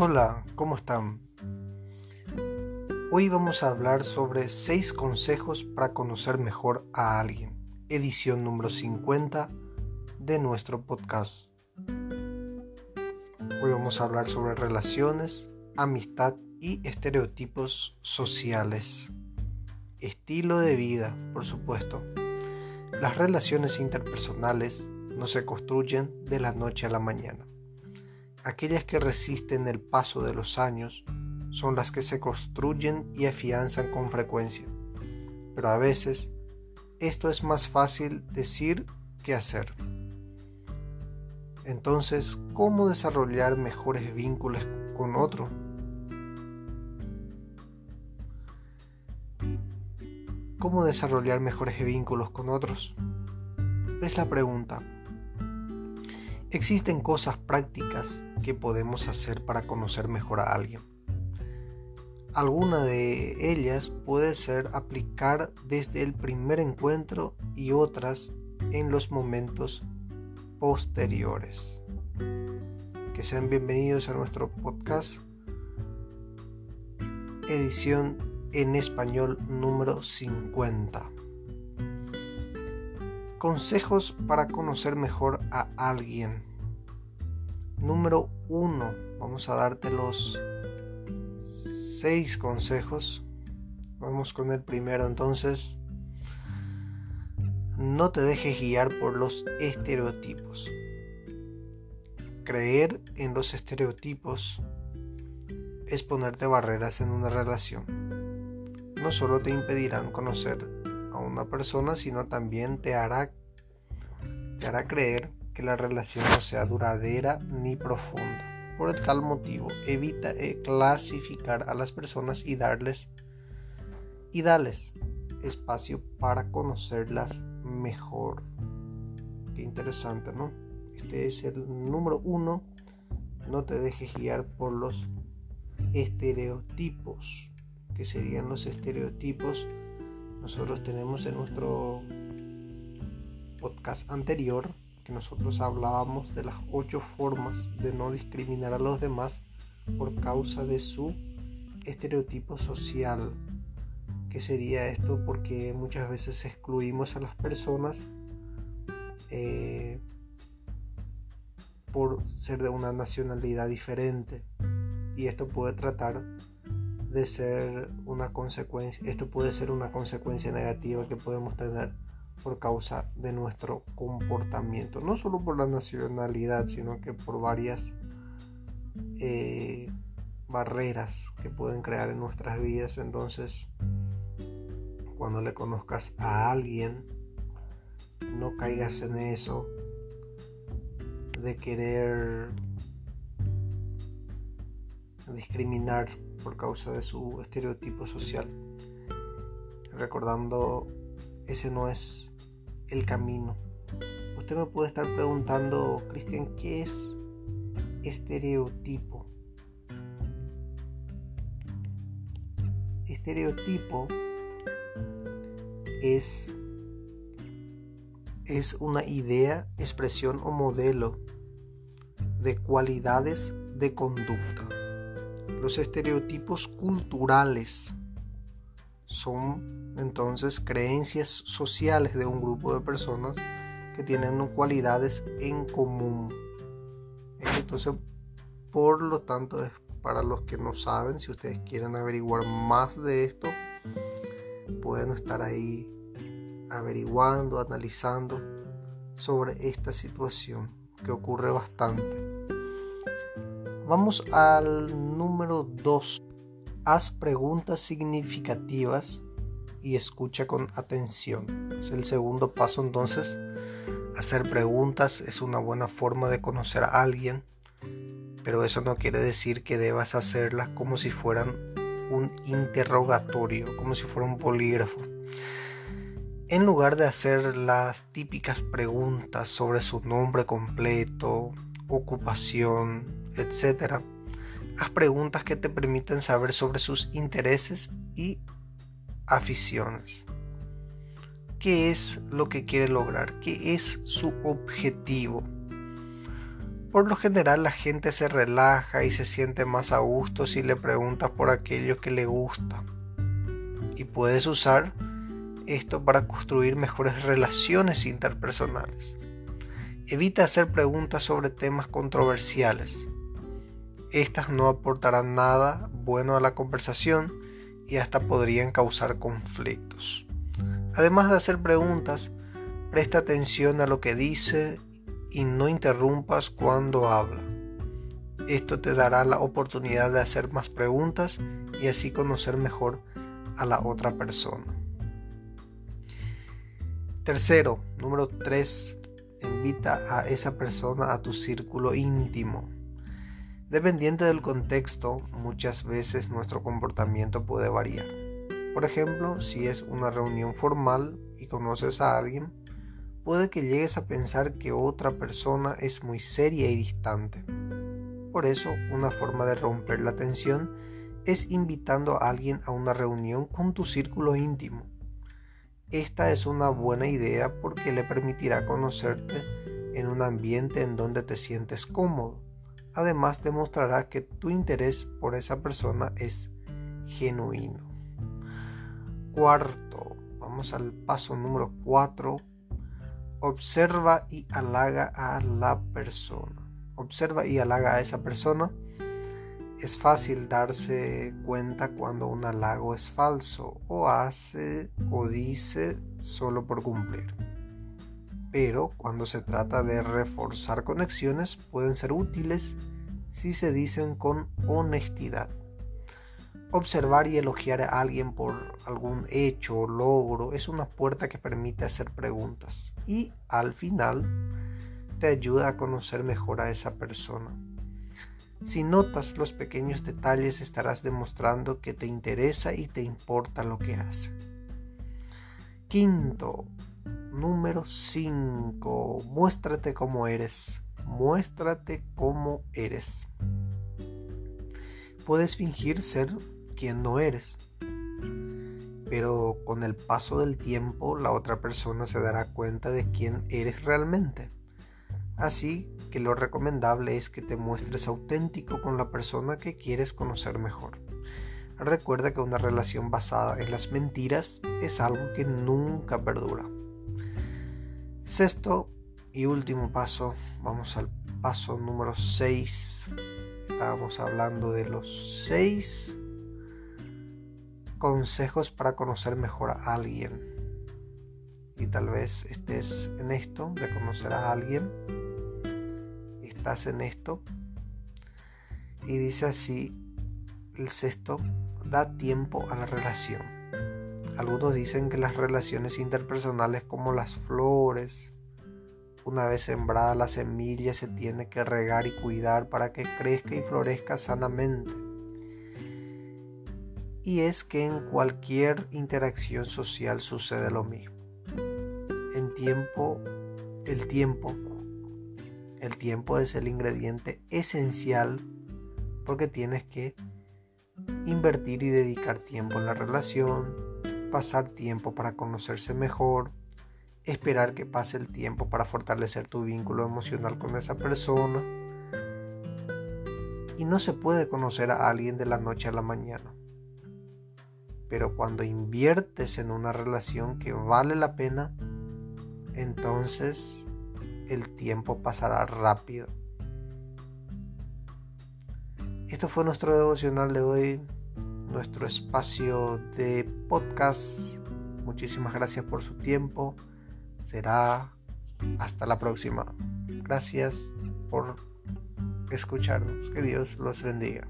Hola, ¿cómo están? Hoy vamos a hablar sobre 6 consejos para conocer mejor a alguien, edición número 50 de nuestro podcast. Hoy vamos a hablar sobre relaciones, amistad y estereotipos sociales. Estilo de vida, por supuesto. Las relaciones interpersonales no se construyen de la noche a la mañana Aquellas que resisten el paso de los años son las que se construyen y afianzan con frecuencia. Pero a veces esto es más fácil decir que hacer. Entonces, ¿cómo desarrollar mejores vínculos con otro? ¿Cómo desarrollar mejores vínculos con otros? Es la pregunta. Existen cosas prácticas que podemos hacer para conocer mejor a alguien. Alguna de ellas puede ser aplicar desde el primer encuentro y otras en los momentos posteriores. Que sean bienvenidos a nuestro podcast, edición en español número 50. Consejos para conocer mejor a alguien. Número 1. Vamos a darte los 6 consejos. Vamos con el primero entonces. No te dejes guiar por los estereotipos. Creer en los estereotipos es ponerte barreras en una relación. No solo te impedirán conocer persona, sino también te hará, te hará creer que la relación no sea duradera ni profunda. Por tal motivo, evita eh, clasificar a las personas y darles y darles espacio para conocerlas mejor. Qué interesante, ¿no? Este es el número uno. No te dejes guiar por los estereotipos. que serían los estereotipos? Nosotros tenemos en nuestro podcast anterior que nosotros hablábamos de las ocho formas de no discriminar a los demás por causa de su estereotipo social. ¿Qué sería esto? Porque muchas veces excluimos a las personas eh, por ser de una nacionalidad diferente. Y esto puede tratar de ser una consecuencia, esto puede ser una consecuencia negativa que podemos tener por causa de nuestro comportamiento, no solo por la nacionalidad, sino que por varias eh, barreras que pueden crear en nuestras vidas. Entonces, cuando le conozcas a alguien, no caigas en eso de querer discriminar por causa de su estereotipo social. Recordando, ese no es el camino. Usted me puede estar preguntando, Cristian, ¿qué es estereotipo? Estereotipo es, es una idea, expresión o modelo de cualidades de conducta los estereotipos culturales son entonces creencias sociales de un grupo de personas que tienen cualidades en común. Entonces, por lo tanto, es para los que no saben, si ustedes quieren averiguar más de esto, pueden estar ahí averiguando, analizando sobre esta situación que ocurre bastante. Vamos al número 2. Haz preguntas significativas y escucha con atención. Es el segundo paso entonces. Hacer preguntas es una buena forma de conocer a alguien, pero eso no quiere decir que debas hacerlas como si fueran un interrogatorio, como si fuera un polígrafo. En lugar de hacer las típicas preguntas sobre su nombre completo, ocupación, etc., haz preguntas que te permiten saber sobre sus intereses y aficiones. ¿Qué es lo que quiere lograr? ¿Qué es su objetivo? Por lo general la gente se relaja y se siente más a gusto si le preguntas por aquello que le gusta. Y puedes usar esto para construir mejores relaciones interpersonales. Evita hacer preguntas sobre temas controversiales. Estas no aportarán nada bueno a la conversación y hasta podrían causar conflictos. Además de hacer preguntas, presta atención a lo que dice y no interrumpas cuando habla. Esto te dará la oportunidad de hacer más preguntas y así conocer mejor a la otra persona. Tercero, número 3, invita a esa persona a tu círculo íntimo. Dependiente del contexto, muchas veces nuestro comportamiento puede variar. Por ejemplo, si es una reunión formal y conoces a alguien, puede que llegues a pensar que otra persona es muy seria y distante. Por eso, una forma de romper la tensión es invitando a alguien a una reunión con tu círculo íntimo esta es una buena idea porque le permitirá conocerte en un ambiente en donde te sientes cómodo. Además demostrará que tu interés por esa persona es genuino. Cuarto, vamos al paso número 4. Observa y halaga a la persona. Observa y halaga a esa persona es fácil darse cuenta cuando un halago es falso o hace o dice solo por cumplir. Pero cuando se trata de reforzar conexiones pueden ser útiles si se dicen con honestidad. Observar y elogiar a alguien por algún hecho o logro es una puerta que permite hacer preguntas y al final te ayuda a conocer mejor a esa persona. Si notas los pequeños detalles estarás demostrando que te interesa y te importa lo que hace. Quinto, número 5. Muéstrate como eres. Muéstrate como eres. Puedes fingir ser quien no eres. Pero con el paso del tiempo la otra persona se dará cuenta de quién eres realmente. Así que lo recomendable es que te muestres auténtico con la persona que quieres conocer mejor. Recuerda que una relación basada en las mentiras es algo que nunca perdura. Sexto y último paso, vamos al paso número 6. Estábamos hablando de los 6 consejos para conocer mejor a alguien. Y tal vez estés en esto de conocer a alguien en esto. Y dice así el sexto, da tiempo a la relación. Algunos dicen que las relaciones interpersonales como las flores, una vez sembrada la semilla se tiene que regar y cuidar para que crezca y florezca sanamente. Y es que en cualquier interacción social sucede lo mismo. En tiempo, el tiempo el tiempo es el ingrediente esencial porque tienes que invertir y dedicar tiempo en la relación, pasar tiempo para conocerse mejor, esperar que pase el tiempo para fortalecer tu vínculo emocional con esa persona. Y no se puede conocer a alguien de la noche a la mañana. Pero cuando inviertes en una relación que vale la pena, entonces el tiempo pasará rápido. Esto fue nuestro devocional de hoy, nuestro espacio de podcast. Muchísimas gracias por su tiempo. Será hasta la próxima. Gracias por escucharnos. Que Dios los bendiga.